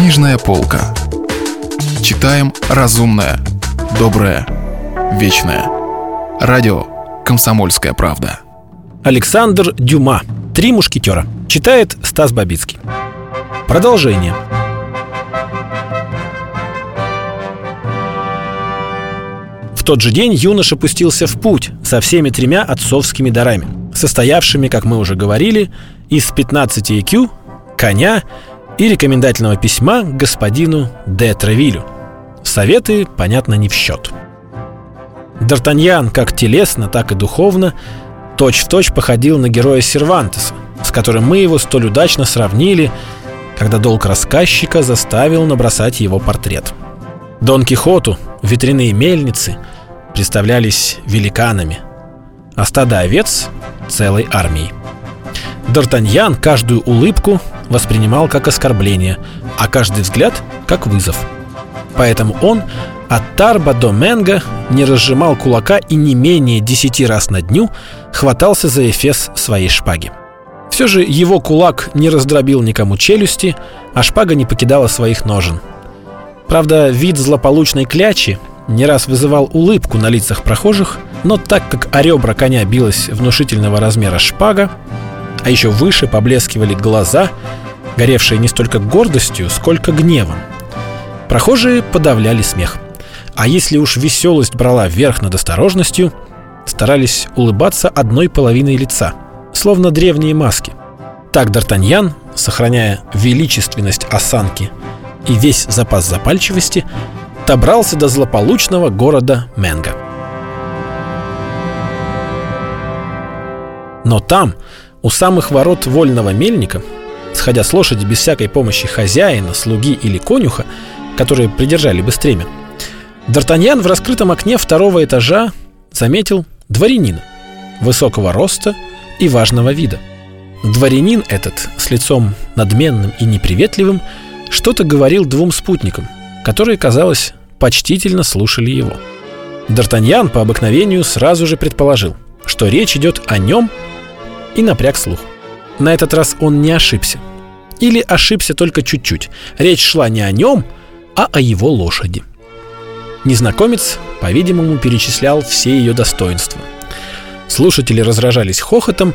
Книжная полка. Читаем разумное, доброе, вечное. Радио «Комсомольская правда». Александр Дюма. «Три мушкетера». Читает Стас Бабицкий. Продолжение. В тот же день юноша пустился в путь со всеми тремя отцовскими дарами, состоявшими, как мы уже говорили, из 15 IQ, коня и рекомендательного письма господину де Тревилю. Советы, понятно, не в счет. Д'Артаньян как телесно, так и духовно точь-в-точь точь походил на героя Сервантеса, с которым мы его столь удачно сравнили, когда долг рассказчика заставил набросать его портрет. Дон Кихоту ветряные мельницы представлялись великанами, а стадо овец — целой армией. Д'Артаньян каждую улыбку воспринимал как оскорбление, а каждый взгляд — как вызов. Поэтому он от Тарба до Менга не разжимал кулака и не менее десяти раз на дню хватался за эфес своей шпаги. Все же его кулак не раздробил никому челюсти, а шпага не покидала своих ножен. Правда, вид злополучной клячи не раз вызывал улыбку на лицах прохожих, но так как о ребра коня билась внушительного размера шпага, а еще выше поблескивали глаза, горевшие не столько гордостью, сколько гневом. Прохожие подавляли смех. А если уж веселость брала верх над осторожностью, старались улыбаться одной половиной лица, словно древние маски. Так Д'Артаньян, сохраняя величественность осанки и весь запас запальчивости, добрался до злополучного города Менга. Но там, у самых ворот вольного мельника, сходя с лошади без всякой помощи хозяина, слуги или конюха, которые придержали бы стремя, Д'Артаньян в раскрытом окне второго этажа заметил дворянина высокого роста и важного вида. Дворянин этот с лицом надменным и неприветливым что-то говорил двум спутникам, которые, казалось, почтительно слушали его. Д'Артаньян по обыкновению сразу же предположил, что речь идет о нем и напряг слух. На этот раз он не ошибся. Или ошибся только чуть-чуть. Речь шла не о нем, а о его лошади. Незнакомец, по-видимому, перечислял все ее достоинства. Слушатели разражались хохотом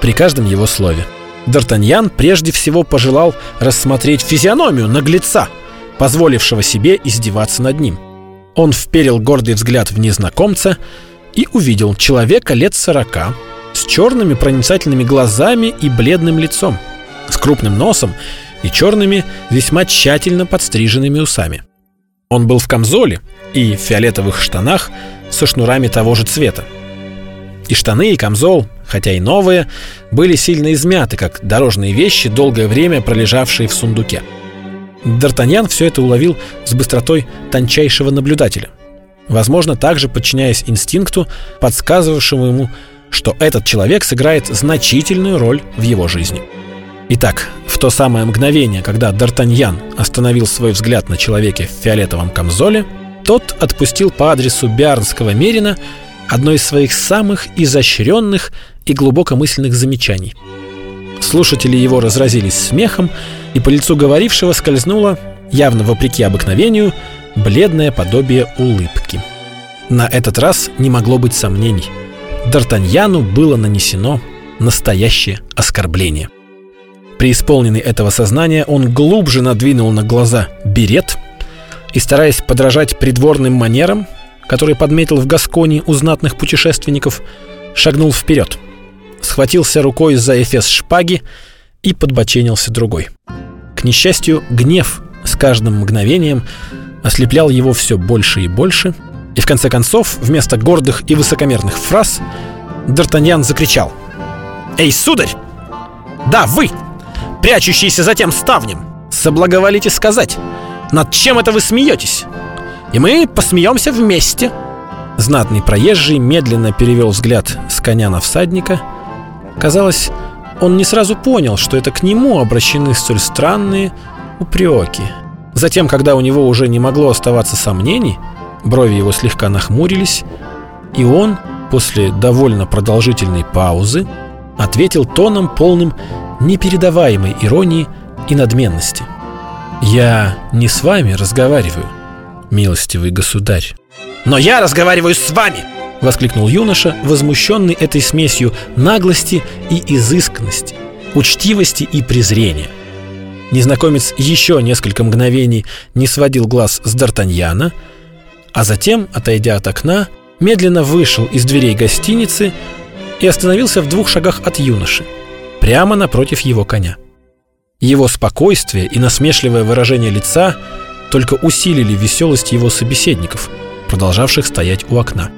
при каждом его слове. Д'Артаньян прежде всего пожелал рассмотреть физиономию наглеца, позволившего себе издеваться над ним. Он вперил гордый взгляд в незнакомца и увидел человека лет сорока, черными проницательными глазами и бледным лицом, с крупным носом и черными, весьма тщательно подстриженными усами. Он был в камзоле и в фиолетовых штанах со шнурами того же цвета. И штаны, и камзол, хотя и новые, были сильно измяты, как дорожные вещи, долгое время пролежавшие в сундуке. Д'Артаньян все это уловил с быстротой тончайшего наблюдателя. Возможно, также подчиняясь инстинкту, подсказывавшему ему, что этот человек сыграет значительную роль в его жизни. Итак, в то самое мгновение, когда Д'Артаньян остановил свой взгляд на человеке в фиолетовом камзоле, тот отпустил по адресу Биарнского Мерина одно из своих самых изощренных и глубокомысленных замечаний. Слушатели его разразились смехом, и по лицу говорившего скользнуло, явно вопреки обыкновению, бледное подобие улыбки. На этот раз не могло быть сомнений. Д'Артаньяну было нанесено настоящее оскорбление. При исполненной этого сознания он глубже надвинул на глаза берет и, стараясь подражать придворным манерам, который подметил в Гасконе у знатных путешественников, шагнул вперед, схватился рукой за эфес шпаги и подбоченился другой. К несчастью, гнев с каждым мгновением ослеплял его все больше и больше, и в конце концов, вместо гордых и высокомерных фраз, Д'Артаньян закричал «Эй, сударь! Да, вы, прячущийся за тем ставнем, соблаговолите сказать, над чем это вы смеетесь? И мы посмеемся вместе!» Знатный проезжий медленно перевел взгляд с коня на всадника. Казалось, он не сразу понял, что это к нему обращены столь странные упреки. Затем, когда у него уже не могло оставаться сомнений, брови его слегка нахмурились, и он, после довольно продолжительной паузы, ответил тоном полным непередаваемой иронии и надменности. «Я не с вами разговариваю, милостивый государь». «Но я разговариваю с вами!» — воскликнул юноша, возмущенный этой смесью наглости и изысканности, учтивости и презрения. Незнакомец еще несколько мгновений не сводил глаз с Д'Артаньяна, а затем, отойдя от окна, медленно вышел из дверей гостиницы и остановился в двух шагах от юноши, прямо напротив его коня. Его спокойствие и насмешливое выражение лица только усилили веселость его собеседников, продолжавших стоять у окна.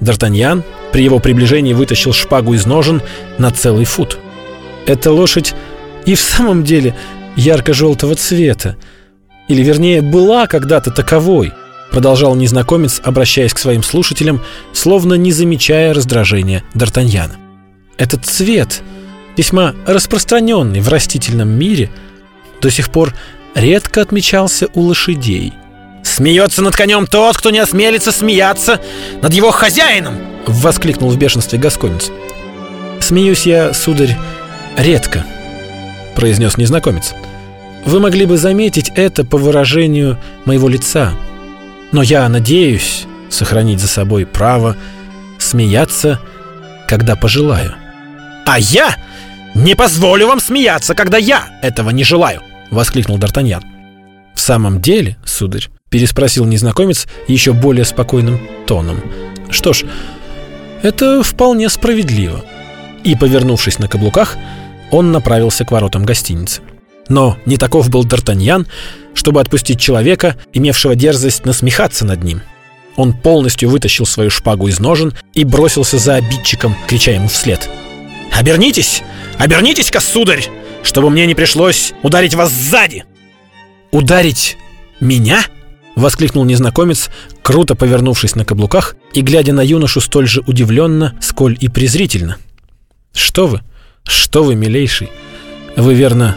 Д'Артаньян при его приближении вытащил шпагу из ножен на целый фут. Эта лошадь и в самом деле ярко-желтого цвета, или вернее была когда-то таковой, продолжал незнакомец, обращаясь к своим слушателям, словно не замечая раздражения Д'Артаньяна. Этот цвет, весьма распространенный в растительном мире, до сих пор редко отмечался у лошадей. «Смеется над конем тот, кто не осмелится смеяться над его хозяином!» — воскликнул в бешенстве Гасконец. «Смеюсь я, сударь, редко», — произнес незнакомец. «Вы могли бы заметить это по выражению моего лица, но я надеюсь сохранить за собой право смеяться, когда пожелаю». «А я не позволю вам смеяться, когда я этого не желаю!» — воскликнул Д'Артаньян. «В самом деле, сударь, Переспросил незнакомец еще более спокойным тоном. Что ж, это вполне справедливо. И, повернувшись на каблуках, он направился к воротам гостиницы. Но не таков был Д'Артаньян, чтобы отпустить человека, имевшего дерзость насмехаться над ним. Он полностью вытащил свою шпагу из ножен и бросился за обидчиком, крича ему вслед. «Обернитесь! Обернитесь-ка, сударь! Чтобы мне не пришлось ударить вас сзади!» «Ударить меня?» — воскликнул незнакомец, круто повернувшись на каблуках и глядя на юношу столь же удивленно, сколь и презрительно. «Что вы? Что вы, милейший? Вы, верно,